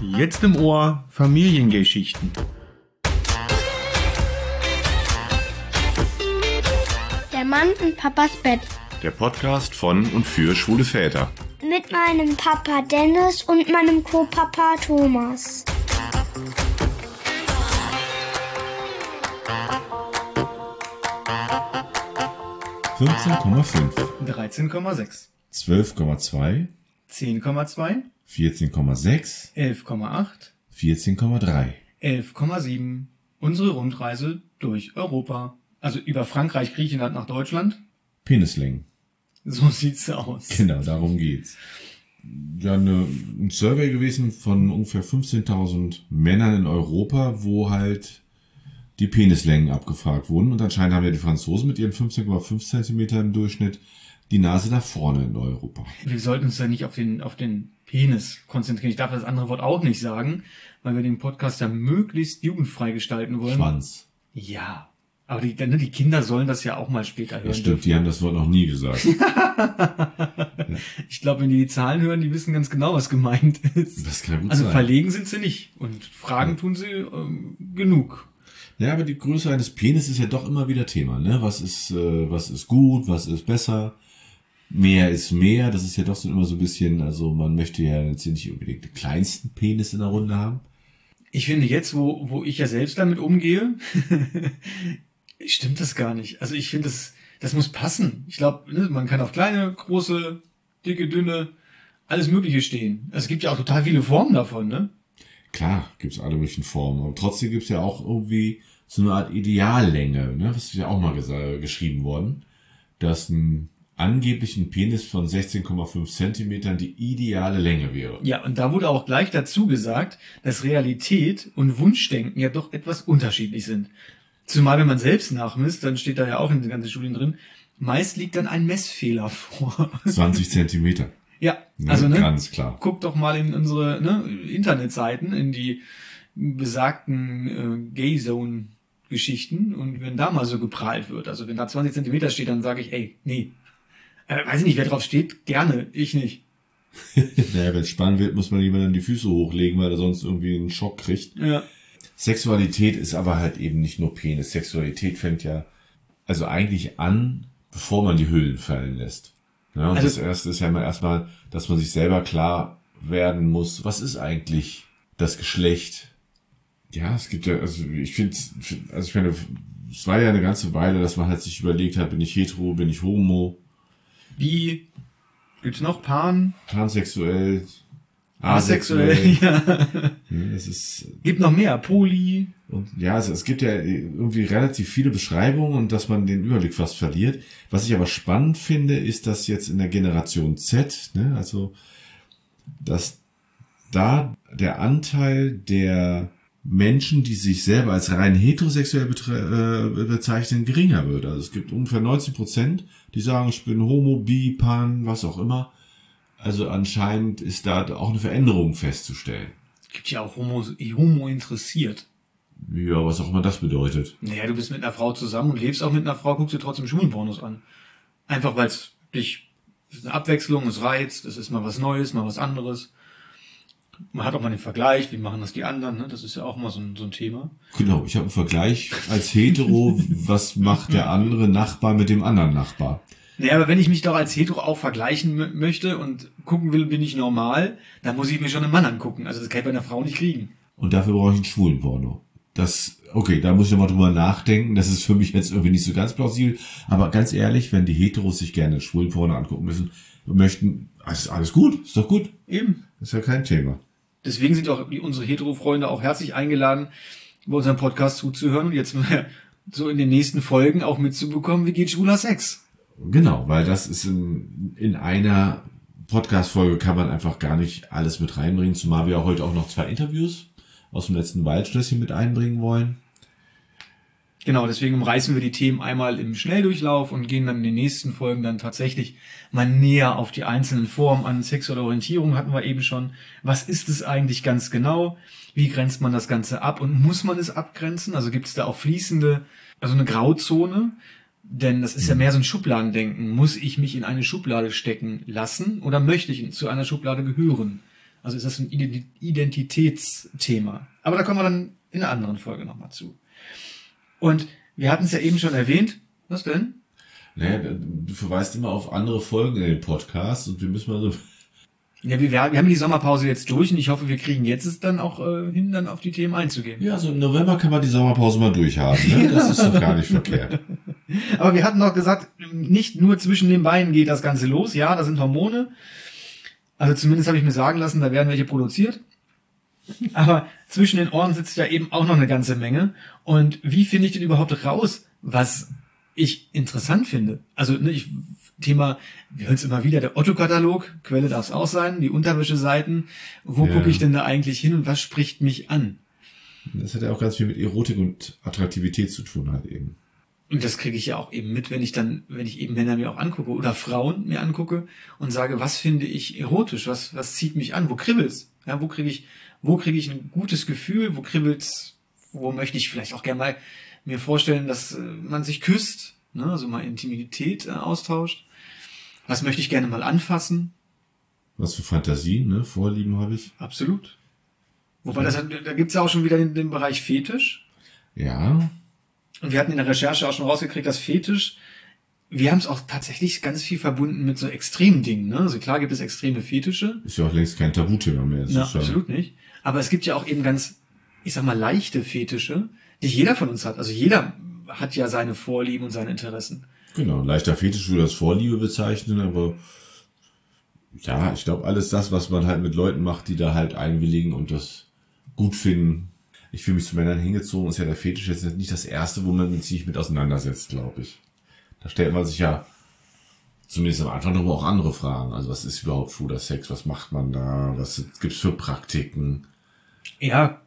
Jetzt im Ohr Familiengeschichten. Der Mann in Papas Bett. Der Podcast von und für schwule Väter. Mit meinem Papa Dennis und meinem Co-Papa Thomas. fünf, 13,6, 12,2, 10,2, 14,6, 11,8, 14,3. 11,7. Unsere Rundreise durch Europa. Also über Frankreich, Griechenland nach Deutschland. Penislängen. So sieht's aus. Genau, darum geht's. Ja, eine, ein Survey gewesen von ungefähr 15.000 Männern in Europa, wo halt die Penislängen abgefragt wurden. Und anscheinend haben ja die Franzosen mit ihren 15,5 Zentimeter im Durchschnitt die Nase nach vorne in Europa. Wir sollten uns ja nicht auf den, auf den Penis konzentrieren. Ich darf das andere Wort auch nicht sagen, weil wir den Podcast ja möglichst jugendfrei gestalten wollen. Schwanz. Ja. Aber die, ne, die Kinder sollen das ja auch mal später hören. Das stimmt, die haben das Wort noch nie gesagt. Ich glaube, wenn die die Zahlen hören, die wissen ganz genau, was gemeint ist. Das kann gut Also sein. verlegen sind sie nicht. Und Fragen tun sie ähm, genug. Ja, aber die Größe eines Penis ist ja doch immer wieder Thema, ne? Was ist, äh, was ist gut, was ist besser? Mehr ist mehr. Das ist ja doch so immer so ein bisschen, also man möchte ja jetzt nicht unbedingt den kleinsten Penis in der Runde haben. Ich finde jetzt, wo, wo ich ja selbst damit umgehe, stimmt das gar nicht. Also ich finde, das, das muss passen. Ich glaube, ne, man kann auf kleine, große, dicke, dünne, alles Mögliche stehen. Es gibt ja auch total viele Formen davon, ne? Klar, gibt's alle möglichen Formen, aber trotzdem gibt's ja auch irgendwie so eine Art Ideallänge, ne? Das ist ja auch mal geschrieben worden, dass ein angeblichen Penis von 16,5 Zentimetern die ideale Länge wäre. Ja, und da wurde auch gleich dazu gesagt, dass Realität und Wunschdenken ja doch etwas unterschiedlich sind. Zumal wenn man selbst nachmisst, dann steht da ja auch in den ganzen Studien drin, meist liegt dann ein Messfehler vor. 20 Zentimeter. ja, Ne? also ne, Ganz klar. guck doch mal in unsere ne, Internetseiten, in die besagten äh, Gay-Zone-Geschichten und wenn da mal so geprahlt wird, also wenn da 20 Zentimeter steht, dann sage ich, ey, nee. Äh, weiß ich nicht, wer drauf steht, gerne, ich nicht. Naja, wenn es spannend wird, muss man jemandem die Füße hochlegen, weil er sonst irgendwie einen Schock kriegt. Ja. Sexualität ist aber halt eben nicht nur Penis. Sexualität fängt ja also eigentlich an, bevor man die Hüllen fallen lässt. Ja, und Also- das erste ist ja immer erstmal, dass man sich selber klar werden muss, was ist eigentlich das Geschlecht? Ja, es gibt ja, also ich finde, also ich meine, es war ja eine ganze Weile, dass man halt sich überlegt hat, bin ich hetero, bin ich homo, Wie gibt's noch Pan? pansexuell, Asexuell, asexuell. ja. Ja, Das ist Gibt noch mehr. Poly. Und ja, also es gibt ja irgendwie relativ viele Beschreibungen und dass man den Überblick fast verliert. Was ich aber spannend finde, ist, dass jetzt in der Generation Z, ne, also dass da der Anteil der Menschen, die sich selber als rein heterosexuell betre- äh, bezeichnen, geringer wird. Also es gibt ungefähr 19 Prozent, die sagen, ich bin homo, bi, pan, was auch immer. Also anscheinend ist da auch eine Veränderung festzustellen. Gibt ja auch Homo, Homo interessiert. Ja, was auch immer das bedeutet. Naja, du bist mit einer Frau zusammen und lebst auch mit einer Frau, guckst dir trotzdem Schwulenpornos an. Einfach weil es dich, es ist eine Abwechslung, es reizt, es ist mal was Neues, mal was anderes. Man hat auch mal den Vergleich, wie machen das die anderen, ne? Das ist ja auch mal so ein, so ein Thema. Genau, ich habe einen Vergleich als Hetero, was macht der andere Nachbar mit dem anderen Nachbar? Naja, aber wenn ich mich doch als Hetero auch vergleichen möchte und gucken will, bin ich normal, dann muss ich mir schon einen Mann angucken. Also das kann ich bei einer Frau nicht kriegen. Und dafür brauche ich einen schwulen Porno. Das, okay, da muss ich nochmal drüber nachdenken. Das ist für mich jetzt irgendwie nicht so ganz plausibel. Aber ganz ehrlich, wenn die Heteros sich gerne schwulen Porno angucken müssen, möchten, ist alles gut, ist doch gut. Eben. Ist ja kein Thema. Deswegen sind auch unsere Hetero-Freunde auch herzlich eingeladen, bei unserem Podcast zuzuhören und jetzt so in den nächsten Folgen auch mitzubekommen, wie geht schwuler Sex. Genau, weil das ist in, in einer Podcast-Folge kann man einfach gar nicht alles mit reinbringen, zumal wir heute auch noch zwei Interviews aus dem letzten Waldschlösschen mit einbringen wollen. Genau, deswegen umreißen wir die Themen einmal im Schnelldurchlauf und gehen dann in den nächsten Folgen dann tatsächlich mal näher auf die einzelnen Formen an sexueller Orientierung hatten wir eben schon. Was ist es eigentlich ganz genau? Wie grenzt man das Ganze ab und muss man es abgrenzen? Also gibt es da auch fließende, also eine Grauzone? Denn das ist ja mehr so ein Schubladendenken. Muss ich mich in eine Schublade stecken lassen oder möchte ich zu einer Schublade gehören? Also ist das ein Ident- Identitätsthema. Aber da kommen wir dann in einer anderen Folge nochmal zu. Und wir hatten es ja eben schon erwähnt. Was denn? Naja, du verweist immer auf andere Folgen in den Podcast und wir müssen mal so. Ja, wir, wir haben die Sommerpause jetzt durch und ich hoffe, wir kriegen jetzt es dann auch äh, hin, dann auf die Themen einzugehen. Ja, so im November kann man die Sommerpause mal durchhaben. Ne? Das ist doch gar nicht verkehrt. Aber wir hatten doch gesagt, nicht nur zwischen den Beinen geht das Ganze los. Ja, da sind Hormone. Also zumindest habe ich mir sagen lassen, da werden welche produziert. Aber zwischen den Ohren sitzt ja eben auch noch eine ganze Menge. Und wie finde ich denn überhaupt raus, was ich interessant finde? Also ne, ich, Thema, wir hören es immer wieder, der Otto-Katalog, Quelle darf es auch sein, die Unterwäscheseiten. Wo Ja. gucke ich denn da eigentlich hin und was spricht mich an? Das hat ja auch ganz viel mit Erotik und Attraktivität zu tun halt eben. Und das kriege ich ja auch eben mit, wenn ich dann, wenn ich eben Männer mir auch angucke oder Frauen mir angucke und sage, was finde ich erotisch, was, was zieht mich an, wo kribbelt's? Ja, wo kriege ich, wo kriege ich ein gutes Gefühl, wo kribbelt's, wo möchte ich vielleicht auch gerne mal mir vorstellen, dass äh, man sich küsst, ne, also mal Intimität äh, austauscht. Was möchte ich gerne mal anfassen? Was für Fantasien, ne? Vorlieben habe ich. Absolut. Wobei das, hat- da gibt's ja auch schon wieder den, den Bereich Fetisch. Ja. Und wir hatten in der Recherche auch schon rausgekriegt, dass Fetisch, wir haben es auch tatsächlich ganz viel verbunden mit so extremen Dingen. Ne? Also klar gibt es extreme Fetische. Ist ja auch längst kein Tabuthema mehr. Das Na, absolut nicht. Aber es gibt ja auch eben ganz, ich sag mal, leichte Fetische, die jeder von uns hat. Also jeder hat ja seine Vorlieben und seine Interessen. Genau, leichter Fetisch würde das Vorliebe bezeichnen, aber ja, ich glaube, alles das, was man halt mit Leuten macht, die da halt einwilligen und das gut finden. Ich fühle mich zu Männern hingezogen, ist ja der Fetisch jetzt nicht das erste, wo man sich mit auseinandersetzt, glaube ich. Da stellt man sich ja zumindest am Anfang noch auch andere Fragen. Also was ist überhaupt schwuler Sex? Was macht man da? Was gibt's für Praktiken? Ja,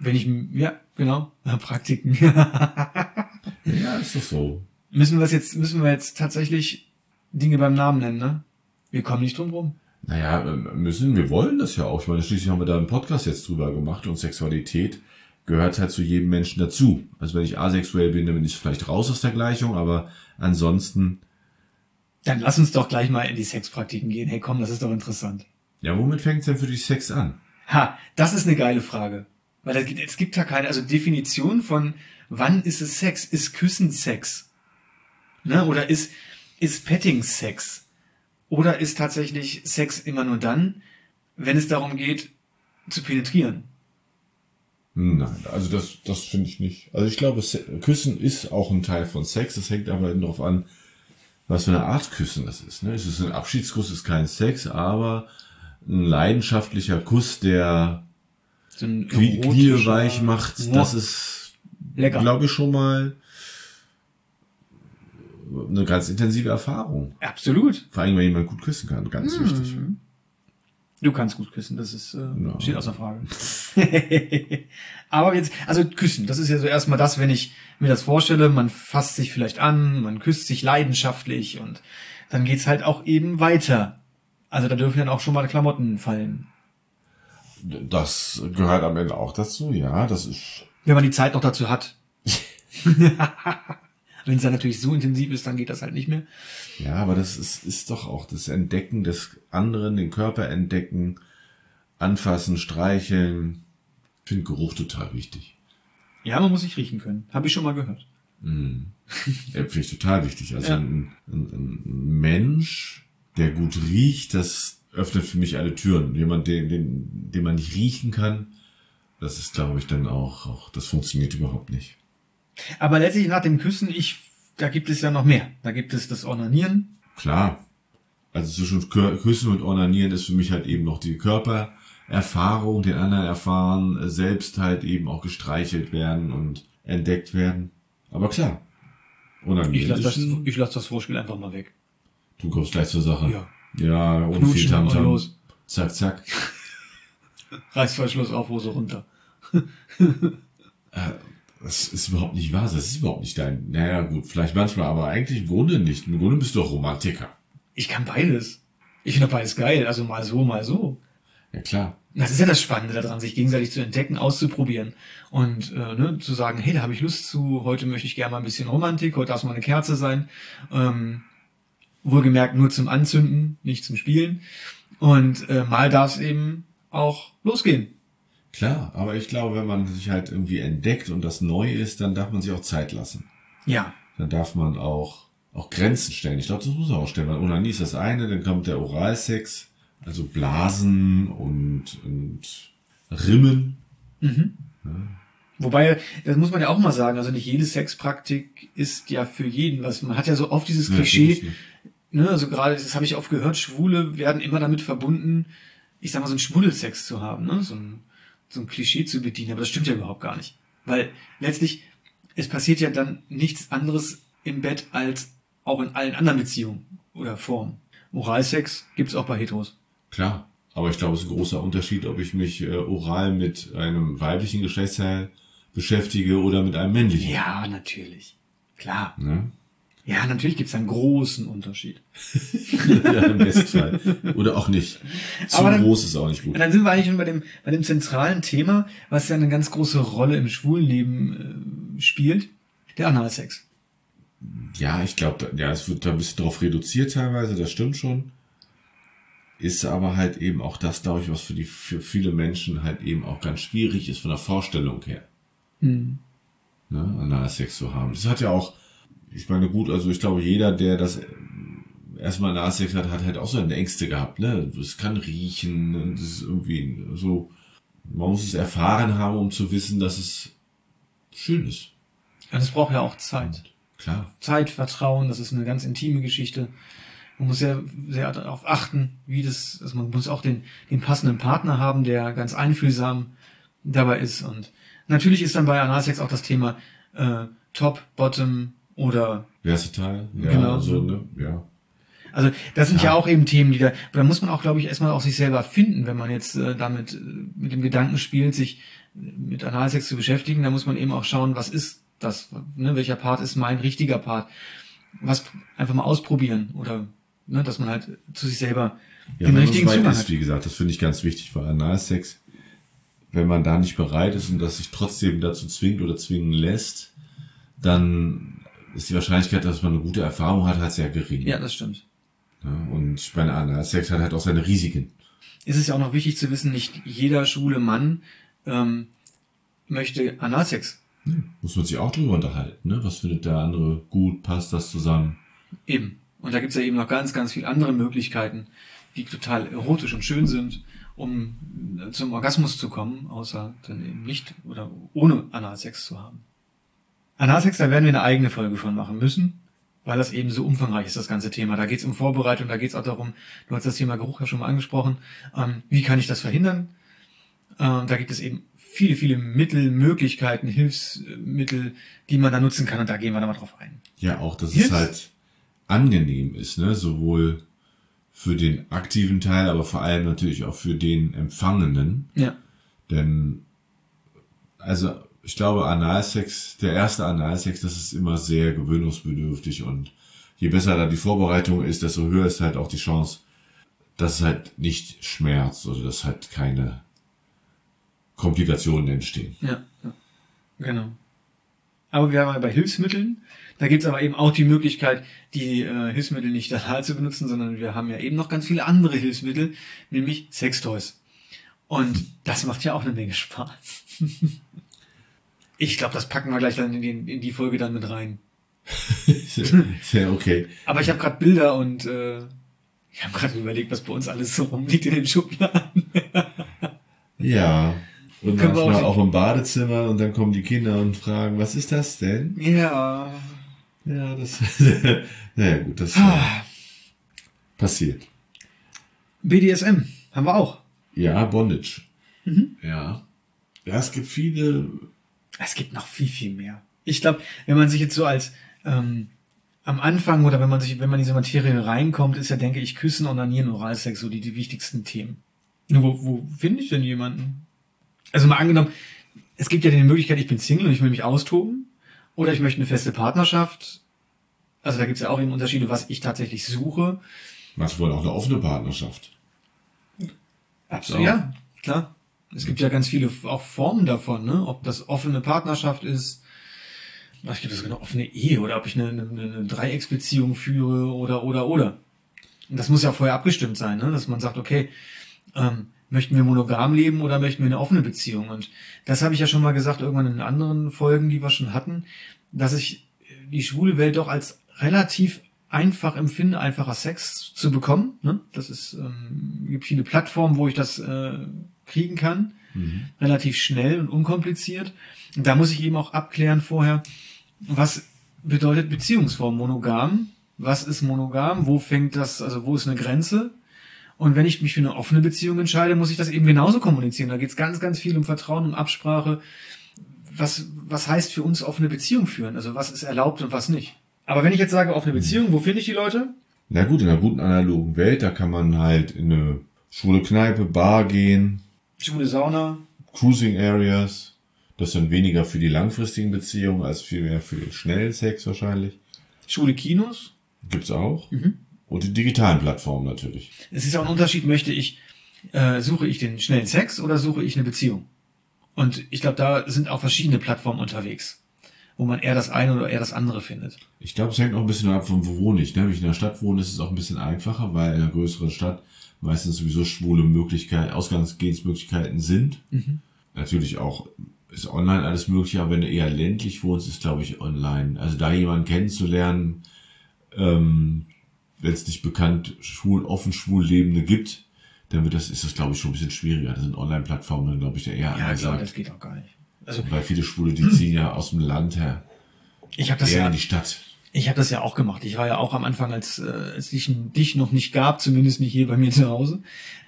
wenn ich, ja, genau, Praktiken. Ja, ist doch so. müssen wir jetzt, müssen wir jetzt tatsächlich Dinge beim Namen nennen, ne? Wir kommen nicht drum rum. Naja, ähm, müssen, wir wollen das ja auch. Ich meine, schließlich haben wir da einen Podcast jetzt drüber gemacht und Sexualität gehört halt zu jedem Menschen dazu. Also wenn ich asexuell bin, dann bin ich vielleicht raus aus der Gleichung, aber ansonsten, Dann lass uns doch gleich mal in die Sexpraktiken gehen. Hey, komm, das ist doch interessant. ja, womit fängt's denn für dich Sex an? Ha, das ist eine geile Frage. Weil es gibt, es gibt ja keine, also Definition von, wann ist es Sex? Ist Küssen Sex? Ne? Oder ist, ist Petting Sex? Oder ist tatsächlich Sex immer nur dann, wenn es darum geht, zu penetrieren? Nein, also das, das finde ich nicht. Also ich glaube, Se Küssen ist auch ein Teil von Sex. Das hängt aber eben darauf an, was für eine Art Küssen das ist. Ne? Es ist ein Abschiedskuss, ist kein Sex, aber ein leidenschaftlicher Kuss, der So Knie weich macht, Ja. das ist, glaube ich, schon mal eine ganz intensive Erfahrung. Absolut. Vor allem, wenn jemand gut küssen kann, ganz Hm. wichtig. Du kannst gut küssen, das ist, äh, Ja. steht außer Frage. Aber jetzt, also küssen, das ist ja so erstmal das, wenn ich mir das vorstelle, man fasst sich vielleicht an, man küsst sich leidenschaftlich und dann geht's halt auch eben weiter. Also da dürfen dann auch schon mal Klamotten fallen. Das gehört am Ende auch dazu, ja, das ist, Wenn man die Zeit noch dazu hat. wenn es dann natürlich so intensiv ist, dann geht das halt nicht mehr. ja, aber das ist, ist doch auch das Entdecken des anderen, den Körper entdecken, anfassen, streicheln. Ich finde Geruch total wichtig. Ja, man muss sich riechen können. Habe ich schon mal gehört. Ja, finde ich total wichtig. Also Ja. ein, ein, ein Mensch, der gut riecht, das öffnet für mich alle Türen. Jemand, den, den, den man nicht riechen kann, das ist, glaube ich, dann auch, auch, das funktioniert überhaupt nicht. Aber letztlich nach dem Küssen, ich, da gibt es ja noch mehr. Da gibt es das Ornanieren. Klar. Also zwischen Küssen und Ornanieren ist für mich halt eben noch die Körpererfahrung, den anderen erfahren, äh, selbst halt eben auch gestreichelt werden und entdeckt werden. Aber klar. Ornanieren Ich lasse ist das, ich lass das Vorspiel einfach mal weg. Du kommst gleich zur Sache. Ja. Ja, ohne viel Tamtam. los. Zack, zack. Reißverschluss auf, Hose runter. Das ist überhaupt nicht wahr. Das ist überhaupt nicht dein. Naja, gut, vielleicht manchmal, aber eigentlich im Grunde nicht. Im Grunde bist du doch Romantiker. Ich kann beides. Ich finde beides geil. Also mal so, mal so. Ja, klar. Das ist ja das Spannende daran, sich gegenseitig zu entdecken, auszuprobieren und äh, ne, zu sagen, hey, da habe ich Lust zu, heute möchte ich gerne mal ein bisschen Romantik, heute darf es mal eine Kerze sein. Ähm, Wohlgemerkt nur zum Anzünden, nicht zum Spielen. Und äh, mal darf es eben auch losgehen. Klar, aber ich glaube, wenn man sich halt irgendwie entdeckt und das neu ist, dann darf man sich auch Zeit lassen. Ja. Dann darf man auch, auch Grenzen stellen. Ich glaube, das muss man auch stellen, weil Onanie ist das eine, dann kommt der Oralsex, also Blasen und, und Rimmen. Wobei, das muss man ja auch mal sagen, also nicht jede Sexpraktik ist ja für jeden was. Man hat ja so oft dieses Ja, Klischee, nicht. ne, also gerade, das habe ich oft gehört, Schwule werden immer damit verbunden, ich sag mal, so einen Schmuddelsex zu haben, ne, so ein, so ein Klischee zu bedienen, aber das stimmt ja überhaupt gar nicht. Weil letztlich, es passiert ja dann nichts anderes im Bett als auch in allen anderen Beziehungen oder Formen. Oralsex gibt's auch bei Heteros. Klar, aber ich glaube, es ist ein großer Unterschied, ob ich mich äh, oral mit einem weiblichen Geschlechtsteil beschäftige oder mit einem männlichen. Ja, natürlich. Klar. Ne? Ja, natürlich gibt's einen großen Unterschied. ja, Im Bestfall. Oder auch nicht. Zu Aber dann- groß ist auch nicht gut. Und dann sind wir eigentlich schon bei dem, bei dem zentralen Thema, was ja eine ganz große Rolle im Schwulenleben äh, spielt, der Analsex. Ja, ich glaube, ja, es wird da ein bisschen drauf reduziert teilweise, das stimmt schon. Ist aber halt eben auch das, glaube ich, was für die für viele Menschen halt eben auch ganz schwierig ist von der Vorstellung her. Hm. Ne, Analsex zu haben. Das hat ja auch, ich meine, gut, also ich glaube, jeder, der das erstmal Analsex hat, hat halt auch seine Ängste gehabt, ne? Es kann riechen und es ist irgendwie so, man muss es erfahren haben, um zu wissen, dass es schön ist. Ja, das braucht ja auch Zeit. Klar. Zeit, Vertrauen, das ist eine ganz intime Geschichte. Man muss ja sehr darauf achten, wie das, also man muss auch den, den passenden Partner haben, der ganz einfühlsam dabei ist. Und natürlich ist dann bei Analsex auch das Thema äh, Top, Bottom oder Versatile. Ja, Genau. so, ne? Ja. Also das sind ja. Ja. auch eben Themen, die da, da muss man auch, glaube ich, erstmal auch sich selber finden, wenn man jetzt äh, damit äh, mit dem Gedanken spielt, sich äh, mit Analsex zu beschäftigen, da muss man eben auch schauen, was ist das, ne, welcher Part ist mein richtiger Part, was einfach mal ausprobieren oder ne, dass man halt zu sich selber Ja, den richtigen Zugang ist, hat. wie gesagt, das finde ich ganz wichtig, weil Analsex, wenn man da nicht bereit ist und das sich trotzdem dazu zwingt oder zwingen lässt, dann ist die Wahrscheinlichkeit, dass man eine gute Erfahrung hat, halt sehr gering. Ja, das stimmt. Ja, und meine, Analsex hat halt auch seine Risiken. Es ist ja auch noch wichtig zu wissen, nicht jeder schwule Mann ähm, möchte Analsex. Muss man sich auch drüber unterhalten, ne? Was findet der andere gut, passt das zusammen? Eben. Und da gibt's ja eben noch ganz, ganz viele andere Möglichkeiten, die total erotisch und schön sind, um äh, zum Orgasmus zu kommen, außer dann eben nicht oder ohne Analsex zu haben. Analsex, da werden wir eine eigene Folge von machen müssen, weil das eben so umfangreich ist, das ganze Thema. Da geht's um Vorbereitung, da geht's auch darum, du hast das Thema Geruch ja schon mal angesprochen, ähm, wie kann ich das verhindern? Ähm, da gibt es eben viele, viele Mittel, Möglichkeiten, Hilfsmittel, die man da nutzen kann und da gehen wir dann mal drauf ein. Ja, auch, dass Yes. es halt angenehm ist, ne? Sowohl für den aktiven Teil, aber vor allem natürlich auch für den Empfangenen. Ja. Denn, also, ich glaube, Analsex, der erste Analsex, das ist immer sehr gewöhnungsbedürftig und je besser da die Vorbereitung ist, desto höher ist halt auch die Chance, dass es halt nicht schmerzt oder dass halt keine Komplikationen entstehen. Ja, ja. genau. Aber wir haben ja bei Hilfsmitteln, da gibt's aber eben auch die Möglichkeit, die äh, Hilfsmittel nicht total zu benutzen, sondern wir haben ja eben noch ganz viele andere Hilfsmittel, nämlich Sextoys. Und das macht ja auch eine Menge Spaß. ich glaube, das packen wir gleich dann in, den, in die Folge dann mit rein. Sehr okay. Aber ich habe gerade Bilder und äh, ich habe gerade überlegt, was bei uns alles so rumliegt in den Schubladen. Ja. Und Können wir manchmal auch- auch im Badezimmer und dann kommen die Kinder und fragen, was ist das denn? ja. Ja, das, naja, gut, das äh, Ah, passiert. BDSM haben wir auch. Ja, Bondage. Mhm. Ja. Ja, es gibt viele, Es gibt noch viel, viel mehr. Ich glaube, wenn man sich jetzt so als ähm, am Anfang oder wenn man sich, wenn man in diese Materie reinkommt, ist ja, denke ich, Küssen, Onanieren, Oralsex so die, die wichtigsten Themen. Nur wo, wo finde ich denn jemanden? Also mal angenommen, es gibt ja die Möglichkeit, ich bin Single und ich will mich austoben oder ich möchte eine feste Partnerschaft. Also da gibt es ja auch eben Unterschiede, was ich tatsächlich suche. manche wollen auch eine offene Partnerschaft. Absolut. Ja, klar. Es gibt ja ganz viele auch Formen davon, ne? Ob das offene Partnerschaft ist, was gibt es eine offene Ehe oder ob ich eine, eine, eine Dreiecksbeziehung führe oder oder oder. Und das muss ja vorher abgestimmt sein, ne? dass man sagt, okay, ähm, möchten wir monogam leben oder möchten wir eine offene Beziehung? Und das habe ich ja schon mal gesagt, irgendwann in anderen Folgen, die wir schon hatten, dass ich die schwule Welt doch als relativ einfach empfinde, einfacher Sex zu bekommen. Ne? Das ist, ähm, gibt viele Plattformen, wo ich das äh, kriegen kann, mhm. relativ schnell und unkompliziert. Und da muss ich eben auch abklären vorher, was bedeutet Beziehungsform monogam? Was ist monogam? Wo fängt das, also wo ist eine Grenze? Und wenn ich mich für eine offene Beziehung entscheide, muss ich das eben genauso kommunizieren. Da geht es ganz, ganz viel um Vertrauen, um Absprache. Was, was heißt für uns offene Beziehung führen? Also was ist erlaubt und was nicht? Aber wenn ich jetzt sage offene Beziehung, wo finde ich die Leute? Na gut, in einer guten analogen Welt, da kann man halt in eine schwule Kneipe, Bar gehen. Schwule Sauna. Cruising Areas. Das sind weniger für die langfristigen Beziehungen als vielmehr für den schnellen Sex wahrscheinlich. Schwule Kinos. Gibt's auch. Mhm. Und die digitalen Plattformen natürlich. Es ist auch ein Unterschied, möchte ich, äh, suche ich den schnellen Sex oder suche ich eine Beziehung? Und ich glaube, da sind auch verschiedene Plattformen unterwegs, wo man eher das eine oder eher das andere findet. Ich glaube, es hängt auch ein bisschen ab von wo wohne ich. Ne? Wenn ich in der Stadt wohne, ist es auch ein bisschen einfacher, weil in einer größeren Stadt meistens sowieso schwule Möglichkeiten, Ausgangsgehensmöglichkeiten sind. Mhm. Natürlich auch ist online alles möglich, aber wenn du eher ländlich wohnst, ist glaube ich online. Also da jemanden kennenzulernen, ähm, wenn es nicht bekannt schwul, offen schwul Lebende gibt, dann wird das, ist das glaube ich schon ein bisschen schwieriger. Das sind Online-Plattformen, glaube ich, der eher ja, klar, das geht auch gar nicht. Also, Weil viele Schwule, die ziehen ja aus dem Land her. Ich habe das eher ja in die Stadt. Ich habe das ja auch gemacht. Ich war ja auch am Anfang, als, äh, als ich dich noch nicht gab, zumindest nicht hier bei mir zu Hause,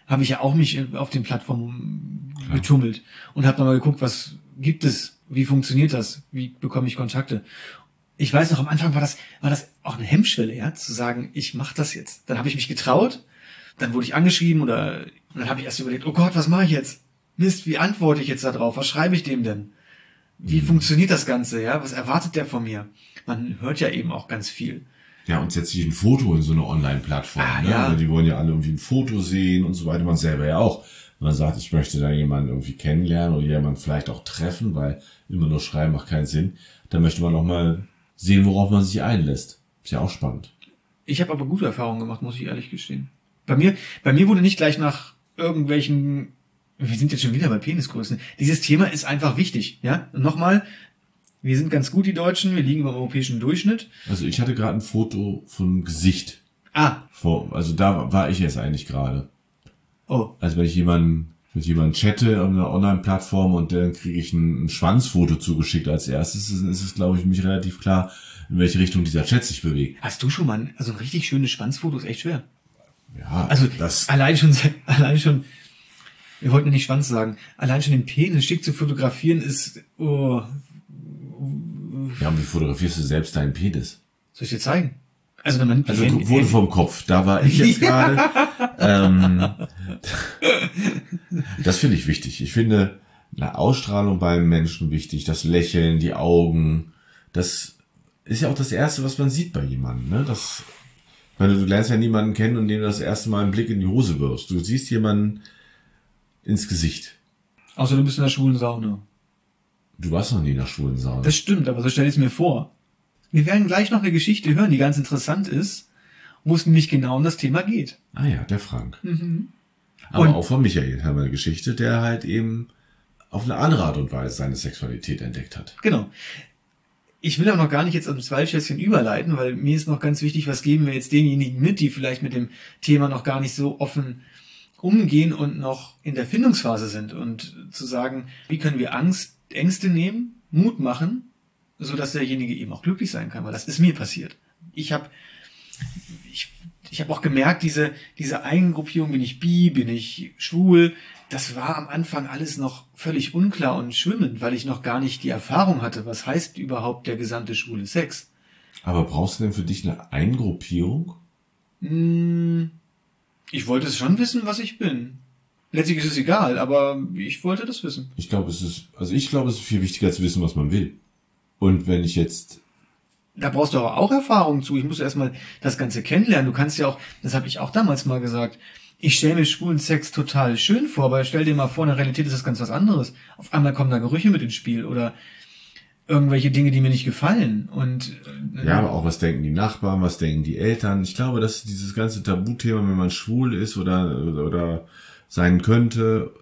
habe ich ja auch mich auf den Plattformen Klar. getummelt und habe dann mal geguckt, was gibt es, wie funktioniert das, wie bekomme ich Kontakte ich weiß noch, am Anfang war das, war das auch eine Hemmschwelle, ja, zu sagen, ich mache das jetzt. Dann habe ich mich getraut, dann wurde ich angeschrieben oder dann habe ich erst überlegt, oh Gott, was mache ich jetzt? Mist, wie antworte ich jetzt da drauf? Was schreibe ich dem denn? Wie mhm. funktioniert das Ganze, ja? Was erwartet der von mir? Man hört ja eben auch ganz viel. Ja, und setzt sich ein Foto in so eine Online-Plattform. Ah, ne? ja. Die wollen ja alle irgendwie ein Foto sehen und so weiter. Man selber ja auch. Man sagt, ich möchte da jemanden irgendwie kennenlernen oder jemanden vielleicht auch treffen, weil immer nur schreiben macht keinen Sinn. Da möchte man noch mal sehen, worauf man sich einlässt. Ist ja auch spannend. Ich habe aber gute Erfahrungen gemacht, muss ich ehrlich gestehen. Bei mir, bei mir wurde nicht gleich nach irgendwelchen, wir sind jetzt schon wieder bei Penisgrößen. Dieses Thema ist einfach wichtig, ja. Und nochmal, wir sind ganz gut, die Deutschen, wir liegen beim europäischen Durchschnitt. Also ich hatte gerade ein Foto vom Gesicht. Ah. Vor, also da war ich jetzt eigentlich gerade. Oh. Also wenn ich jemanden mit jemandem chatte auf einer Online-Plattform und dann kriege ich ein, ein, Schwanzfoto zugeschickt als erstes, ist, ist es, glaube ich, mich relativ klar, in welche Richtung dieser Chat sich bewegt. Hast du schon mal, ein, also ein richtig schönes Schwanzfoto ist echt schwer. Ja, also das allein schon, allein schon, wir wollten nicht Schwanz sagen, allein schon den Penis schick zu fotografieren ist, oh. Ja, und wie fotografierst du selbst deinen Penis? Soll ich dir zeigen? Also, wenn man also wurde vom Kopf, da war ich jetzt gerade. ähm, das finde ich wichtig. Ich finde eine Ausstrahlung beim Menschen wichtig, das Lächeln, die Augen. Das ist ja auch das Erste, was man sieht bei jemandem. Ne? Das, weil du lernst ja niemanden kennen und dem das erste Mal einen Blick in die Hose wirfst. Du siehst jemanden ins Gesicht. Außer du bist in der schwulen Sauna. Du warst noch nie in der schwulen Sauna. Das stimmt, aber so stell ich es mir vor. Wir werden gleich noch eine Geschichte hören, die ganz interessant ist, wo es nämlich genau um das Thema geht. Ah ja, der Frank. Mhm. Aber und, auch von Michael haben wir eine Geschichte, der halt eben auf eine andere Art und Weise seine Sexualität entdeckt hat. Genau. Ich will auch noch gar nicht jetzt ans Waldschätzchen überleiten, weil mir ist noch ganz wichtig, was geben wir jetzt denjenigen mit, die vielleicht mit dem Thema noch gar nicht so offen umgehen und noch in der Findungsphase sind und zu sagen, wie können wir Angst, Ängste nehmen, Mut machen so dass derjenige eben auch glücklich sein kann, weil das ist mir passiert. Ich habe ich, ich hab auch gemerkt, diese, diese Eigengruppierung, bin ich bi, bin ich schwul, das war am Anfang alles noch völlig unklar und schwimmend, weil ich noch gar nicht die Erfahrung hatte, was heißt überhaupt der gesamte schwule Sex. Aber brauchst du denn für dich eine Eingruppierung? Hm, ich wollte es schon wissen, was ich bin. Letztlich ist es egal, aber ich wollte das wissen. Ich glaube, es ist, also ich glaube, es ist viel wichtiger zu wissen, was man will. Und wenn ich jetzt da brauchst du aber auch Erfahrung zu. Ich muss erstmal das Ganze kennenlernen. Du kannst ja auch, das habe ich auch damals mal gesagt, ich stelle mir schwulen Sex total schön vor, aber stell dir mal vor, in der Realität ist das ganz was anderes. Auf einmal kommen da Gerüche mit ins Spiel oder irgendwelche Dinge, die mir nicht gefallen. Und äh, ja, aber auch was denken die Nachbarn, was denken die Eltern. Ich glaube, dass dieses ganze Tabuthema, wenn man schwul ist oder oder sein könnte,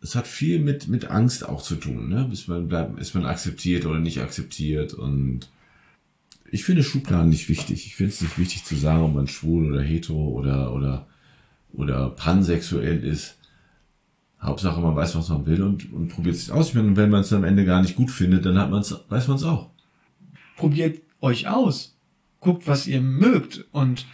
es hat viel mit mit Angst auch zu tun. Ne? Ist man bleibt, ist man akzeptiert oder nicht akzeptiert und ich finde Schubladen nicht wichtig. Ich finde es nicht wichtig zu sagen, ob man schwul oder hetero oder oder oder pansexuell ist. Hauptsache, man weiß, was man will und, und probiert es aus. Ich meine, wenn man es am Ende gar nicht gut findet, dann hat man's, weiß man es auch. Probiert euch aus. Guckt, was ihr mögt und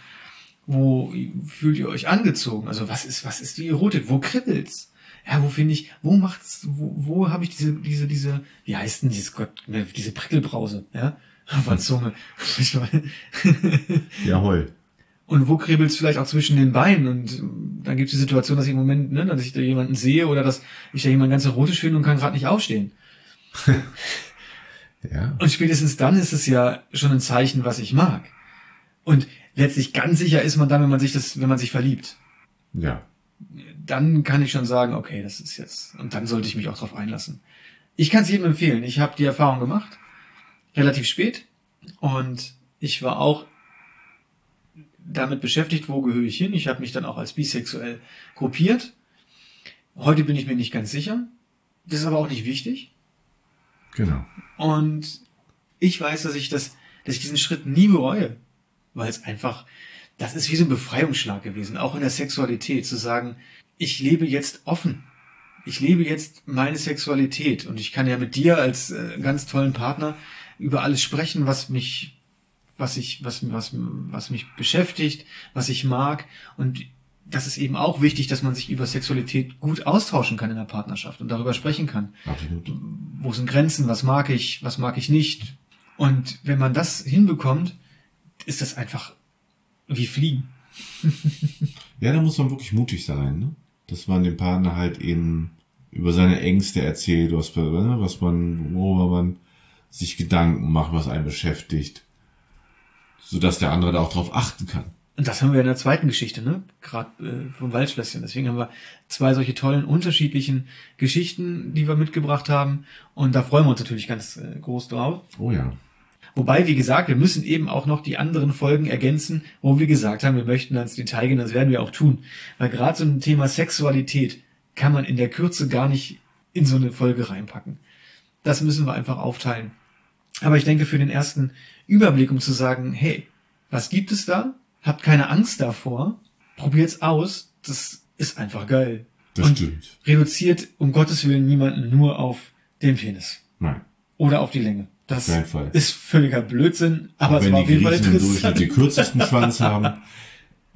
wo fühlt ihr euch angezogen? Also was ist, was ist die Erotik? Wo kribbelt's? Ja, wo finde ich, wo macht's, wo, wo habe ich diese, diese, diese, wie heißt denn dieses Gott, ne, diese Prickelbrause, ja? Auf der Zunge. ja, heul. Und wo kribbelt's vielleicht auch zwischen den Beinen? Und dann gibt es die Situation, dass ich im Moment, ne, dass ich da jemanden sehe oder dass ich da jemanden ganz erotisch finde und kann gerade nicht aufstehen. ja. Und spätestens dann ist es ja schon ein Zeichen, was ich mag. Und letztlich ganz sicher ist man dann, wenn man sich das, wenn man sich verliebt. Ja. Dann kann ich schon sagen, okay, das ist jetzt. Und dann sollte ich mich auch darauf einlassen. Ich kann es jedem empfehlen. Ich habe die Erfahrung gemacht, relativ spät. Und ich war auch damit beschäftigt, wo gehöre ich hin. Ich habe mich dann auch als bisexuell gruppiert. Heute bin ich mir nicht ganz sicher. Das ist aber auch nicht wichtig. Genau. Und ich weiß, dass ich das, dass ich diesen Schritt nie bereue, weil es einfach, das ist wie so ein Befreiungsschlag gewesen, auch in der Sexualität, zu sagen, ich lebe jetzt offen. Ich lebe jetzt meine Sexualität und ich kann ja mit dir als äh, ganz tollen Partner über alles sprechen, was mich, was ich, was, was, was mich beschäftigt, was ich mag. Und das ist eben auch wichtig, dass man sich über Sexualität gut austauschen kann in der Partnerschaft und darüber sprechen kann. Absolut. Wo sind Grenzen? Was mag ich? Was mag ich nicht? Und wenn man das hinbekommt, ist das einfach wie Fliegen. ja, da muss man wirklich mutig sein, ne? Dass man dem Partner halt eben über seine Ängste erzählt, was, was man, worüber man sich Gedanken macht, was einen beschäftigt sodass der andere da auch drauf achten kann. Und das haben wir in der zweiten Geschichte, ne? Gerade äh, vom Waldschlösschen. Deswegen haben wir zwei solche tollen, unterschiedlichen Geschichten, die wir mitgebracht haben. Und da freuen wir uns natürlich ganz äh, groß drauf. Oh ja. Wobei, wie gesagt, wir müssen eben auch noch die anderen Folgen ergänzen, wo wir gesagt haben, wir möchten ans Detail gehen, das werden wir auch tun. Weil gerade so ein Thema Sexualität kann man in der Kürze gar nicht in so eine Folge reinpacken. Das müssen wir einfach aufteilen. Aber ich denke, für den ersten Überblick, um zu sagen, hey, was gibt es da? Habt keine Angst davor. Probiert's aus. Das ist einfach geil. Das Und stimmt. Reduziert um Gottes Willen niemanden nur auf den Penis. Nein. Oder auf die Länge. Das ist völliger Blödsinn, aber es war auf jeden Fall interessant. den kürzesten Schwanz haben.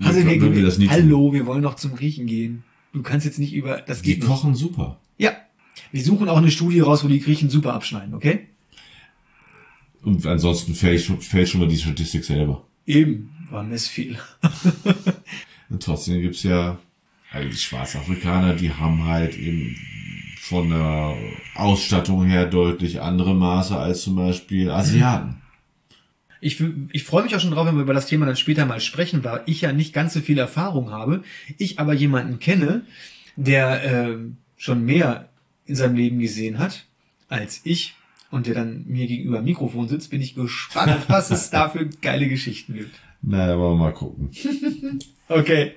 Also wir, wir, das nicht Hallo, wir wollen noch zum Griechen gehen. Du kannst jetzt nicht über, das geht Die kochen super. Ja. Wir suchen auch eine Studie raus, wo die Griechen super abschneiden, okay? Und ansonsten fällt schon, fällt schon mal die Statistik selber. Eben, war es viel. Und trotzdem gibt's ja also die Schwarzafrikaner, die haben halt eben von der Ausstattung her deutlich andere Maße als zum Beispiel Asiaten. Ich, ich freue mich auch schon drauf, wenn wir über das Thema dann später mal sprechen, weil ich ja nicht ganz so viel Erfahrung habe. Ich aber jemanden kenne, der äh, schon mehr in seinem Leben gesehen hat als ich und der dann mir gegenüber am Mikrofon sitzt, bin ich gespannt, was es da für geile Geschichten gibt. Na, naja, wollen wir mal gucken. okay.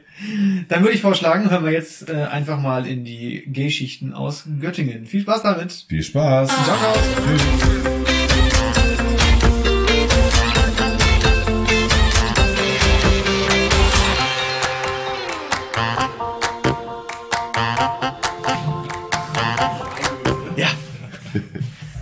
Dann würde ich vorschlagen, hören wir jetzt äh, einfach mal in die Geschichten aus Göttingen. Viel Spaß damit. Viel Spaß. Ciao, ciao. Tschüss.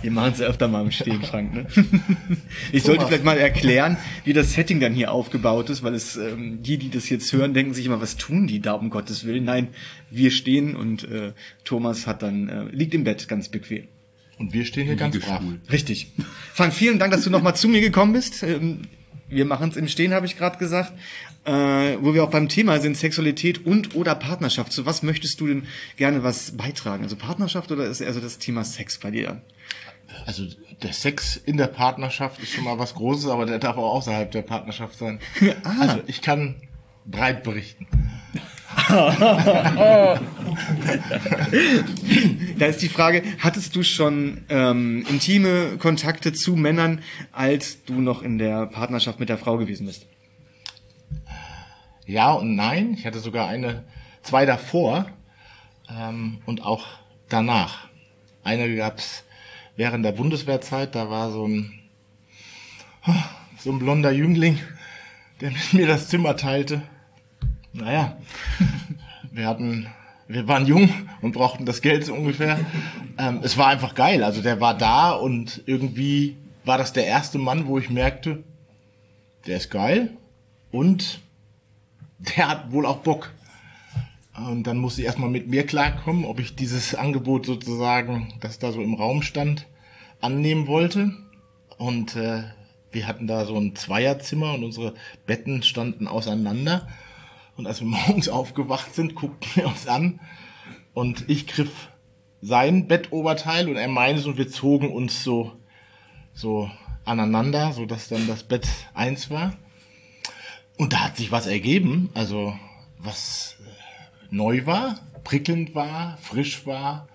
Wir machen es öfter mal im Stehen, Frank. Ne? Ich sollte vielleicht mal erklären, wie das Setting dann hier aufgebaut ist, weil es ähm, die, die das jetzt hören, denken sich immer, was tun die da um Gottes Willen? Nein, wir stehen und äh, Thomas hat dann äh, liegt im Bett ganz bequem. Und wir stehen hier ganz brav. Richtig. Frank, vielen Dank, dass du nochmal zu mir gekommen bist. Ähm, wir machen es im Stehen, habe ich gerade gesagt. Äh, wo wir auch beim Thema sind, Sexualität und oder Partnerschaft. Zu was möchtest du denn gerne was beitragen? Also Partnerschaft oder ist eher so das Thema Sex bei dir? Also der Sex in der Partnerschaft ist schon mal was Großes, aber der darf auch außerhalb der Partnerschaft sein. ah. Also ich kann breit berichten. Da ist die Frage, hattest du schon ähm, intime Kontakte zu Männern, als du noch in der Partnerschaft mit der Frau gewesen bist? Ja und nein. Ich hatte sogar eine, zwei davor ähm, und auch danach. Eine gab's während der Bundeswehrzeit, da war so ein so ein blonder Jüngling, der mit mir das Zimmer teilte. Naja, wir hatten, wir waren jung und brauchten das Geld so ungefähr. Ähm, es war einfach geil. Also der war da und irgendwie war das der erste Mann, wo ich merkte, der ist geil und der hat wohl auch Bock. Und dann musste ich erstmal mit mir klarkommen, ob ich dieses Angebot sozusagen, das da so im Raum stand, annehmen wollte. Und äh, wir hatten da so ein Zweierzimmer und unsere Betten standen auseinander. Und als wir morgens aufgewacht sind, guckten wir uns an und ich griff sein Bettoberteil und er meines und wir zogen uns so, so aneinander, so dass dann das Bett eins war. Und da hat sich was ergeben, also was neu war, prickelnd war, frisch war,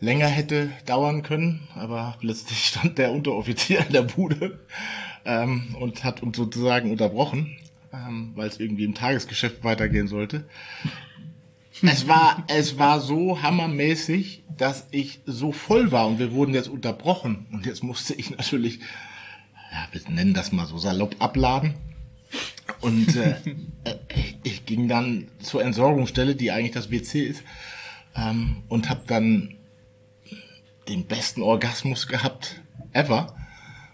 länger hätte dauern können, aber plötzlich stand der Unteroffizier in der Bude ähm, und hat uns sozusagen unterbrochen, ähm, weil es irgendwie im Tagesgeschäft weitergehen sollte. Es war, es war so hammermäßig, dass ich so voll war und wir wurden jetzt unterbrochen und jetzt musste ich natürlich, ja, wir nennen das mal so salopp abladen. Und äh, ich ging dann zur Entsorgungsstelle, die eigentlich das WC ist, ähm, und habe dann den besten Orgasmus gehabt ever.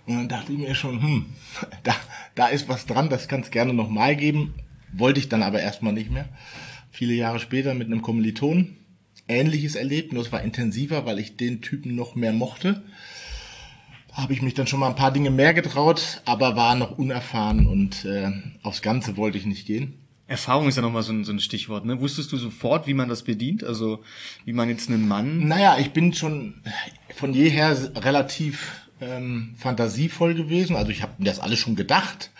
Und dann dachte ich mir schon, hm, da, da ist was dran, das kann es gerne nochmal geben. Wollte ich dann aber erstmal nicht mehr. Viele Jahre später mit einem Kommiliton ähnliches erlebt, nur es war intensiver, weil ich den Typen noch mehr mochte. Habe ich mich dann schon mal ein paar Dinge mehr getraut, aber war noch unerfahren und äh, aufs Ganze wollte ich nicht gehen. Erfahrung ist ja nochmal so ein, so ein Stichwort, ne? Wusstest du sofort, wie man das bedient? Also, wie man jetzt einen Mann. Naja, ich bin schon von jeher relativ ähm, fantasievoll gewesen. Also ich habe mir das alles schon gedacht.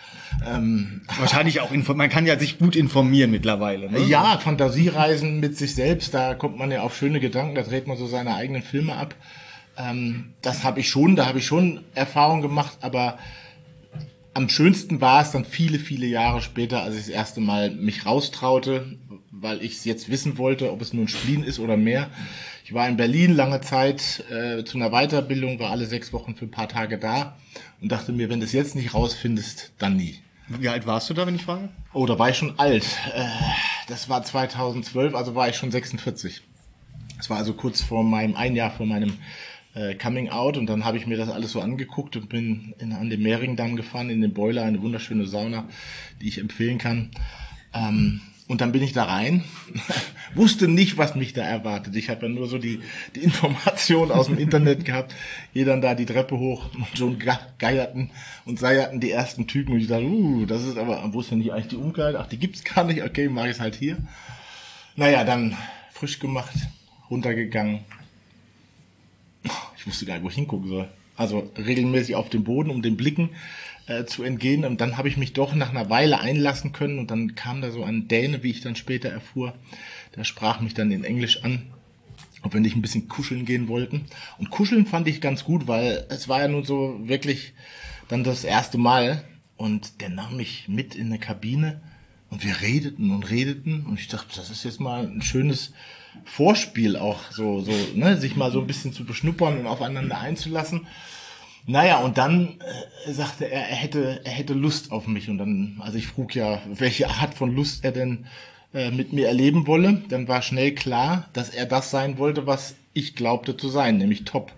Ähm, Wahrscheinlich auch, man kann ja sich gut informieren mittlerweile. Ne? Ja, Fantasiereisen mit sich selbst, da kommt man ja auf schöne Gedanken, da dreht man so seine eigenen Filme ab. Ähm, das habe ich schon, da habe ich schon Erfahrung gemacht, aber am schönsten war es dann viele, viele Jahre später, als ich das erste Mal mich raustraute, weil ich es jetzt wissen wollte, ob es nur ein Spleen ist oder mehr. Ich war in Berlin lange Zeit äh, zu einer Weiterbildung, war alle sechs Wochen für ein paar Tage da und dachte mir, wenn du es jetzt nicht rausfindest, dann nie. Wie alt warst du da, wenn ich frage? Oh, da war ich schon alt. Äh, das war 2012, also war ich schon 46. Das war also kurz vor meinem, ein Jahr vor meinem äh, Coming Out und dann habe ich mir das alles so angeguckt und bin in, an den Mehringdamm gefahren, in den Boiler, eine wunderschöne Sauna, die ich empfehlen kann. Ähm, und dann bin ich da rein, wusste nicht, was mich da erwartet. Ich habe ja nur so die, die Information aus dem Internet gehabt. Geh dann da die Treppe hoch und schon geierten und seierten die ersten Typen. Und ich dachte, uh, das ist aber, wo ist denn hier eigentlich die Umkleide? Ach, die gibt's gar nicht. Okay, mach ich halt hier. Naja, dann frisch gemacht, runtergegangen, ich wusste gar nicht, wo ich hingucken soll. Also regelmäßig auf dem Boden, um den Blicken äh, zu entgehen. Und dann habe ich mich doch nach einer Weile einlassen können. Und dann kam da so ein Däne, wie ich dann später erfuhr. Der sprach mich dann in Englisch an, ob wir nicht ein bisschen kuscheln gehen wollten. Und kuscheln fand ich ganz gut, weil es war ja nun so wirklich dann das erste Mal. Und der nahm mich mit in eine Kabine und wir redeten und redeten. Und ich dachte, das ist jetzt mal ein schönes Vorspiel auch so, so, ne, sich mal so ein bisschen zu beschnuppern und aufeinander einzulassen. Naja, und dann äh, sagte er, er hätte, er hätte Lust auf mich. Und dann, also ich frug ja, welche Art von Lust er denn äh, mit mir erleben wolle. Dann war schnell klar, dass er das sein wollte, was ich glaubte zu sein, nämlich top.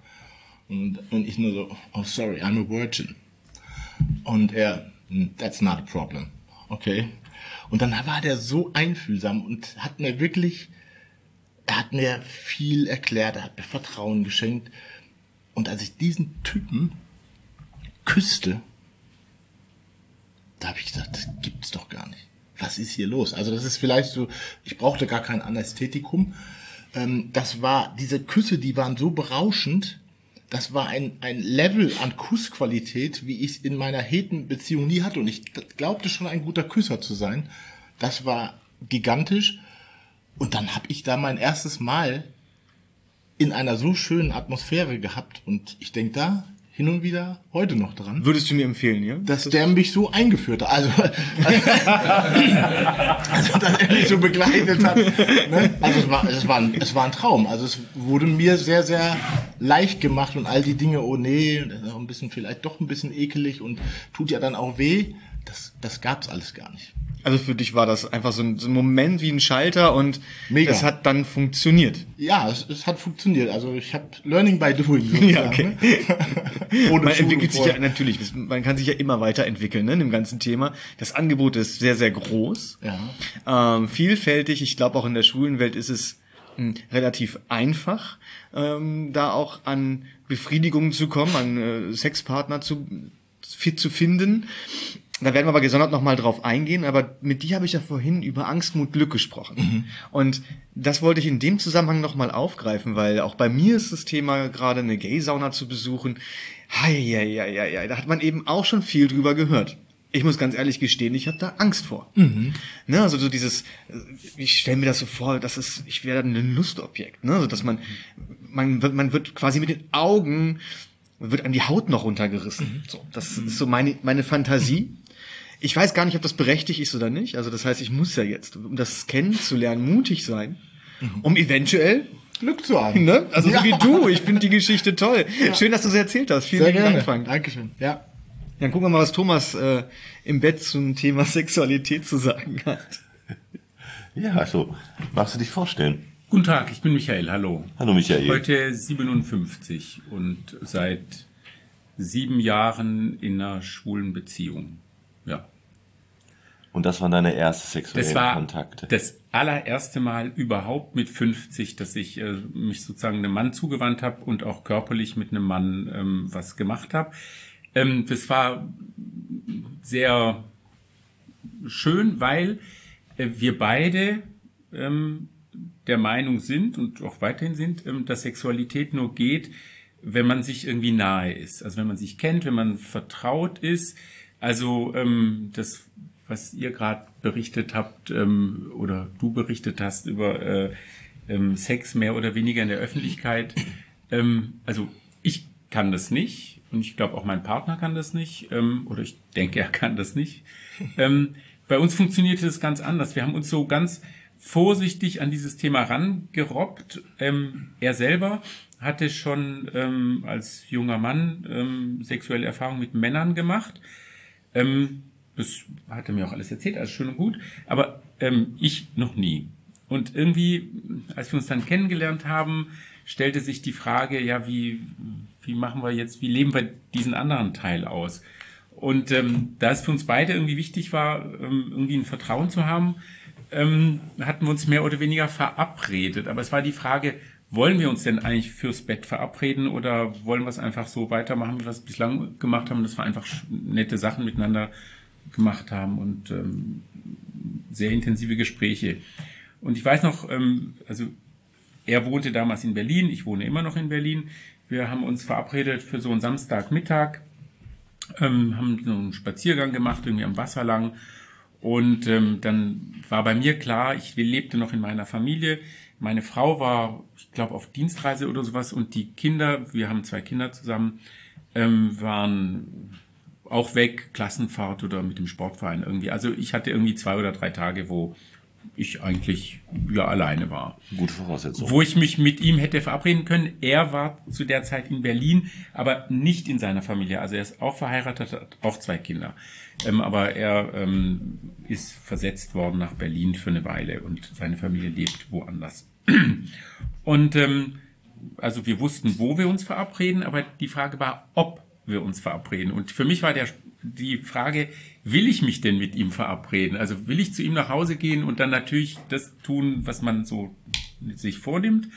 Und, und ich nur so, oh sorry, I'm a virgin. Und er, that's not a problem. Okay. Und dann war der so einfühlsam und hat mir wirklich er hat mir viel erklärt, er hat mir Vertrauen geschenkt. Und als ich diesen Typen küsste, da habe ich gedacht, das gibt's doch gar nicht. Was ist hier los? Also das ist vielleicht so, ich brauchte gar kein Anästhetikum. Ähm, das war, diese Küsse, die waren so berauschend, das war ein, ein Level an Kussqualität, wie ich es in meiner Hetenbeziehung nie hatte. Und ich glaubte schon ein guter Küsser zu sein. Das war gigantisch. Und dann habe ich da mein erstes Mal in einer so schönen Atmosphäre gehabt und ich denke da hin und wieder heute noch dran. Würdest du mir empfehlen, ja? dass der mich so eingeführt hat, also, also dass er mich so begleitet hat. Ne? Also es war, es, war ein, es war ein Traum. Also es wurde mir sehr, sehr leicht gemacht und all die Dinge, oh nee, das ist ein bisschen vielleicht doch ein bisschen ekelig und tut ja dann auch weh. Das, das gab's alles gar nicht. Also für dich war das einfach so ein, so ein Moment wie ein Schalter und Mega. das hat dann funktioniert. Ja, es, es hat funktioniert. Also ich habe Learning by Doing. Ja, okay. Man Schule entwickelt sich vorher. ja natürlich, man kann sich ja immer weiterentwickeln ne, in dem ganzen Thema. Das Angebot ist sehr, sehr groß, Ja. ähm, vielfältig. Ich glaube auch in der Schwulenwelt ist es mh, relativ einfach, ähm, da auch an Befriedigungen zu kommen, an äh, Sexpartner zu, zu finden. Da werden wir aber gesondert nochmal drauf eingehen, aber mit dir habe ich ja vorhin über Angst, Mut, Glück gesprochen. Und das wollte ich in dem Zusammenhang nochmal aufgreifen, weil auch bei mir ist das Thema gerade eine Gay-Sauna zu besuchen. Ja, da hat man eben auch schon viel drüber gehört. Ich muss ganz ehrlich gestehen, ich habe da Angst vor. Ne, also so dieses, äh, ich stelle mir das so vor, das ist, ich werde ein Lustobjekt, ne, also dass man, man wird, man wird quasi mit den Augen, wird an die Haut noch runtergerissen. So, das ist so meine, meine Fantasie. Ich weiß gar nicht, ob das berechtigt ist oder nicht. Also das heißt, ich muss ja jetzt, um das kennenzulernen, mutig sein, um eventuell, Glück zu haben. ne? Also so wie du. Ich finde die Geschichte toll. Schön, dass du sie erzählt hast. Vielen Sehr. Dank, Frank. Dankeschön. Ja. Dann gucken wir mal, was Thomas äh, im Bett zum Thema Sexualität zu sagen hat. Ja, also, magst du dich vorstellen? Guten Tag, ich bin Michael, hallo. Hallo Michael. Heute 57 und seit sieben Jahren in einer schwulen Beziehung. Ja. Und das waren deine erste sexuellen Das war Kontakte. das allererste Mal überhaupt mit 50, dass ich äh, mich sozusagen einem Mann zugewandt habe und auch körperlich mit einem Mann ähm, was gemacht habe. Ähm, das war sehr schön, weil äh, wir beide ähm, der Meinung sind und auch weiterhin sind, ähm, dass Sexualität nur geht, wenn man sich irgendwie nahe ist. Also wenn man sich kennt, wenn man vertraut ist. Also ähm, das, was ihr gerade berichtet habt ähm, oder du berichtet hast über äh, ähm, Sex mehr oder weniger in der Öffentlichkeit. Ähm, also ich kann das nicht und ich glaube auch mein Partner kann das nicht ähm, oder ich denke, er kann das nicht. Ähm, bei uns funktionierte das ganz anders. Wir haben uns so ganz vorsichtig an dieses Thema rangerobbt. Ähm, er selber hatte schon ähm, als junger Mann ähm, sexuelle Erfahrungen mit Männern gemacht. Ähm, das hat er mir auch alles erzählt, alles schön und gut. Aber ähm, ich noch nie. Und irgendwie, als wir uns dann kennengelernt haben, stellte sich die Frage, ja, wie, wie machen wir jetzt, wie leben wir diesen anderen Teil aus? Und ähm, da es für uns beide irgendwie wichtig war, ähm, irgendwie ein Vertrauen zu haben, ähm, hatten wir uns mehr oder weniger verabredet. Aber es war die Frage, wollen wir uns denn eigentlich fürs Bett verabreden oder wollen wir es einfach so weitermachen, wie wir es bislang gemacht haben, dass wir einfach nette Sachen miteinander gemacht haben und ähm, sehr intensive Gespräche. Und ich weiß noch, ähm, also er wohnte damals in Berlin, ich wohne immer noch in Berlin. Wir haben uns verabredet für so einen Samstagmittag, ähm, haben so einen Spaziergang gemacht, irgendwie am Wasser lang. Und ähm, dann war bei mir klar, ich lebte noch in meiner Familie. Meine Frau war, ich glaube, auf Dienstreise oder sowas und die Kinder, wir haben zwei Kinder zusammen, ähm, waren auch weg, Klassenfahrt oder mit dem Sportverein irgendwie. Also ich hatte irgendwie zwei oder drei Tage, wo ich eigentlich ja alleine war Gute Voraussetzung. wo ich mich mit ihm hätte verabreden können. Er war zu der Zeit in Berlin, aber nicht in seiner Familie. Also er ist auch verheiratet, hat auch zwei Kinder. Ähm, aber er ähm, ist versetzt worden nach Berlin für eine Weile und seine Familie lebt woanders. Und ähm, also wir wussten, wo wir uns verabreden, aber die Frage war, ob wir uns verabreden. Und für mich war der, die Frage, will ich mich denn mit ihm verabreden? Also will ich zu ihm nach Hause gehen und dann natürlich das tun, was man so sich vornimmt?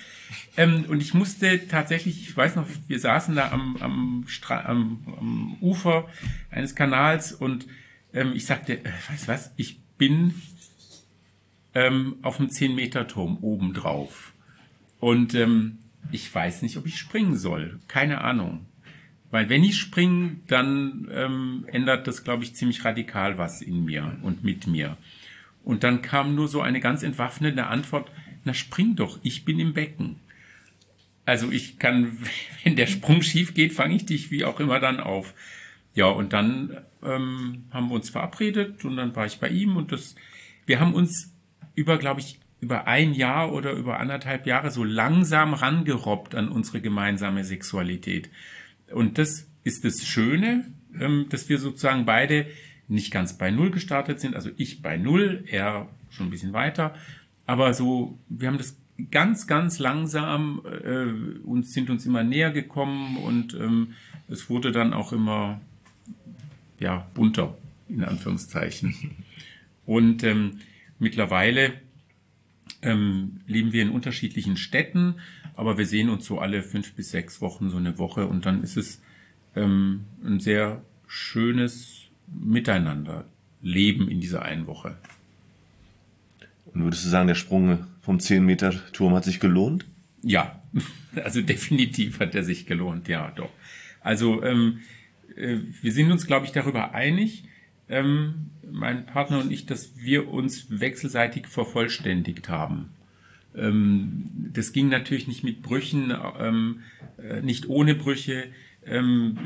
Ähm, und ich musste tatsächlich, ich weiß noch, wir saßen da am, am, Stra am, am Ufer eines Kanals und ähm, ich sagte, äh, weißt du was, ich bin ähm, auf dem 10-Meter-Turm oben drauf. Und ähm, ich weiß nicht, ob ich springen soll. Keine Ahnung. Weil wenn ich springe, dann ähm, ändert das, glaube ich, ziemlich radikal was in mir und mit mir. Und dann kam nur so eine ganz entwaffnende Antwort, na spring doch, ich bin im Becken. Also ich kann, wenn der Sprung schief geht, fange ich dich wie auch immer dann auf. Ja, und dann ähm, haben wir uns verabredet und dann war ich bei ihm und das, wir haben uns über, glaube ich, über ein Jahr oder über anderthalb Jahre so langsam rangerobbt an unsere gemeinsame Sexualität. Und das ist das Schöne, ähm, dass wir sozusagen beide nicht ganz bei Null gestartet sind. Also ich bei Null, er schon ein bisschen weiter. Aber so, wir haben das ganz, ganz langsam äh, uns sind uns immer näher gekommen und ähm, es wurde dann auch immer ja bunter in Anführungszeichen. Und ähm, mittlerweile ähm, leben wir in unterschiedlichen Städten, aber wir sehen uns so alle fünf bis sechs Wochen so eine Woche und dann ist es ähm, ein sehr schönes Miteinander leben in dieser einen Woche. Und würdest du sagen, der Sprung vom 10-Meter-Turm hat sich gelohnt? Ja, also definitiv hat er sich gelohnt, ja, doch. Also ähm, äh, wir sind uns, glaube ich, darüber einig, ähm, mein Partner und ich, dass wir uns wechselseitig vervollständigt haben. Ähm, das ging natürlich nicht mit Brüchen, ähm, äh, nicht ohne Brüche. Ähm,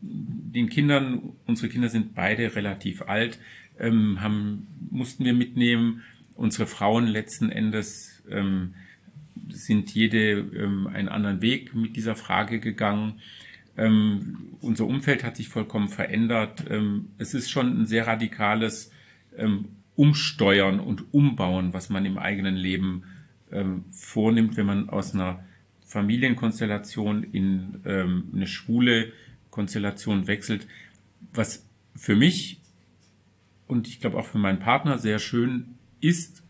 den Kindern, unsere Kinder sind beide relativ alt, ähm, haben, mussten wir mitnehmen. Unsere Frauen letzten Endes ähm, sind jede einen anderen Weg mit dieser Frage gegangen. Ähm, unser Umfeld hat sich vollkommen verändert. Ähm, es ist schon ein sehr radikales ähm, Umsteuern und Umbauen, was man im eigenen Leben ähm, vornimmt, wenn man aus einer Familienkonstellation in ähm, eine schwule Konstellation wechselt. Was für mich und ich glaube auch für meinen Partner sehr schön ist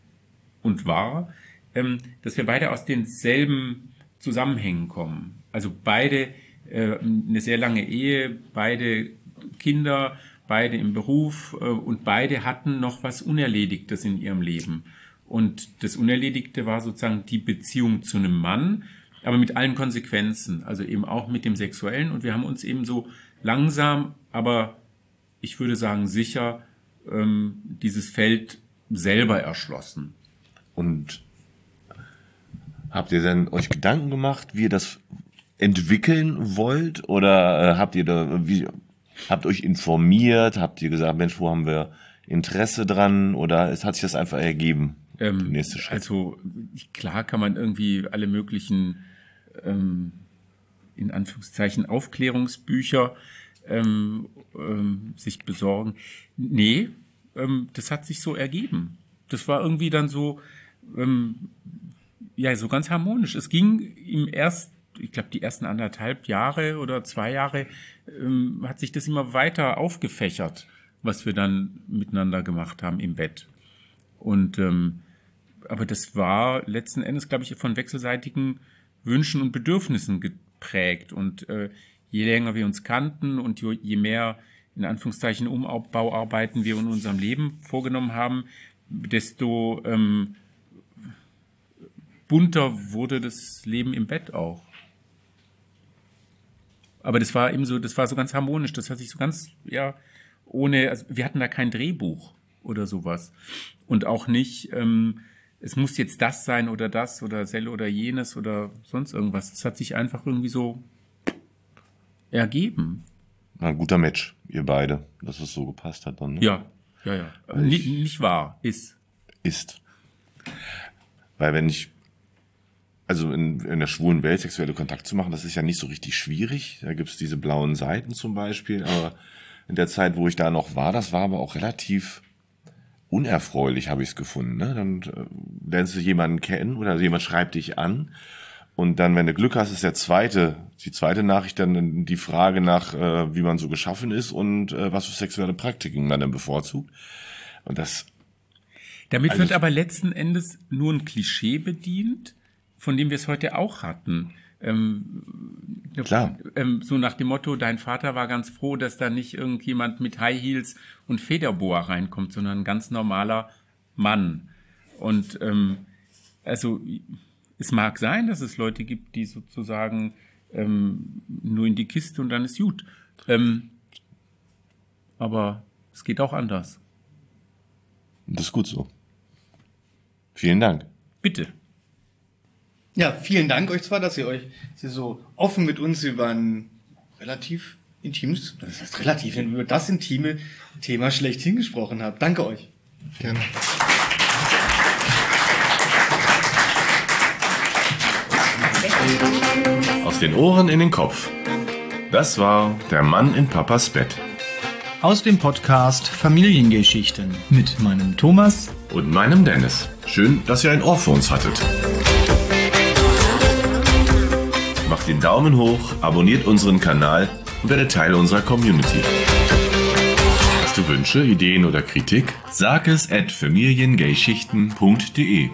und war, ähm, dass wir beide aus denselben Zusammenhängen kommen. Also beide eine sehr lange Ehe, beide Kinder, beide im Beruf äh, und beide hatten noch was Unerledigtes in ihrem Leben. Und das Unerledigte war sozusagen die Beziehung zu einem Mann, aber mit allen Konsequenzen, also eben auch mit dem Sexuellen. Und wir haben uns eben so langsam, aber ich würde sagen sicher, ähm, dieses Feld selber erschlossen. Und habt ihr denn euch Gedanken gemacht, wie ihr das entwickeln wollt? Oder äh, habt ihr da, wie, habt euch informiert? Habt ihr gesagt, Mensch, wo haben wir Interesse dran? Oder es hat sich das einfach ergeben? Ähm, nächste Schritt. Also klar kann man irgendwie alle möglichen ähm, in Anführungszeichen Aufklärungsbücher ähm, ähm, sich besorgen. Nee, ähm, das hat sich so ergeben. Das war irgendwie dann so, ähm, ja, so ganz harmonisch. Es ging im ersten ich glaube, die ersten anderthalb Jahre oder zwei Jahre ähm, hat sich das immer weiter aufgefächert, was wir dann miteinander gemacht haben im Bett. Und ähm, aber das war letzten Endes, glaube ich, von wechselseitigen Wünschen und Bedürfnissen geprägt. Und äh, je länger wir uns kannten und je mehr in Anführungszeichen Umbauarbeiten wir in unserem Leben vorgenommen haben, desto ähm, bunter wurde das Leben im Bett auch. Aber das war eben so, das war so ganz harmonisch, das hat sich so ganz, ja, ohne, also wir hatten da kein Drehbuch oder sowas. Und auch nicht, ähm, es muss jetzt das sein oder das oder Selle oder jenes oder sonst irgendwas. Es hat sich einfach irgendwie so ergeben. ein guter Match, ihr beide, dass es so gepasst hat dann. Ne? Ja, ja, ja. Nicht, nicht wahr, ist. Ist. Weil wenn ich also in, in der schwulen Welt sexuelle Kontakt zu machen, das ist ja nicht so richtig schwierig. Da gibt's diese blauen Seiten zum Beispiel. Aber in der Zeit, wo ich da noch war, das war aber auch relativ unerfreulich, habe ich es gefunden. Ne? Dann äh, lernst du jemanden kennen oder jemand schreibt dich an. Und dann, wenn du Glück hast, ist der zweite, die zweite Nachricht dann die Frage nach, äh, wie man so geschaffen ist und äh, was für sexuelle Praktiken man dann bevorzugt. Und das. Damit also wird aber letzten Endes nur ein Klischee bedient, von dem wir es heute auch hatten. Ähm, Klar. Ähm, so nach dem Motto, dein Vater war ganz froh, dass da nicht irgendjemand mit High Heels und Federboa reinkommt, sondern ein ganz normaler Mann. Und ähm, also es mag sein, dass es Leute gibt, die sozusagen ähm, nur in die Kiste und dann ist gut. Ähm, aber es geht auch anders. Das ist gut so. Vielen Dank. Bitte. Ja, vielen Dank euch zwar, dass ihr euch dass ihr so offen mit uns über ein relativ intimes, das heißt relativ, über das intime Thema schlechthin gesprochen habt. Danke euch. Gerne. Aus den Ohren in den Kopf. Das war der Mann in Papas Bett. Aus dem Podcast Familiengeschichten mit meinem Thomas Und meinem Dennis. Schön, dass ihr ein Ohr für uns hattet. Den Daumen hoch, abonniert unseren Kanal und werdet Teil unserer Community. Hast du Wünsche, Ideen oder Kritik? Sag es at familiengayschichten.de.